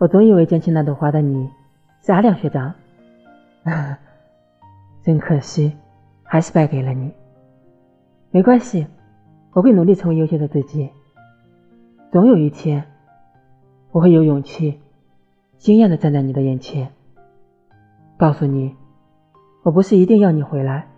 我总以为捡起那朵花的你是阿亮学长，真可惜，还是败给了你。没关系，我会努力成为优秀的自己。总有一天，我会有勇气，惊艳的站在你的眼前，告诉你，我不是一定要你回来。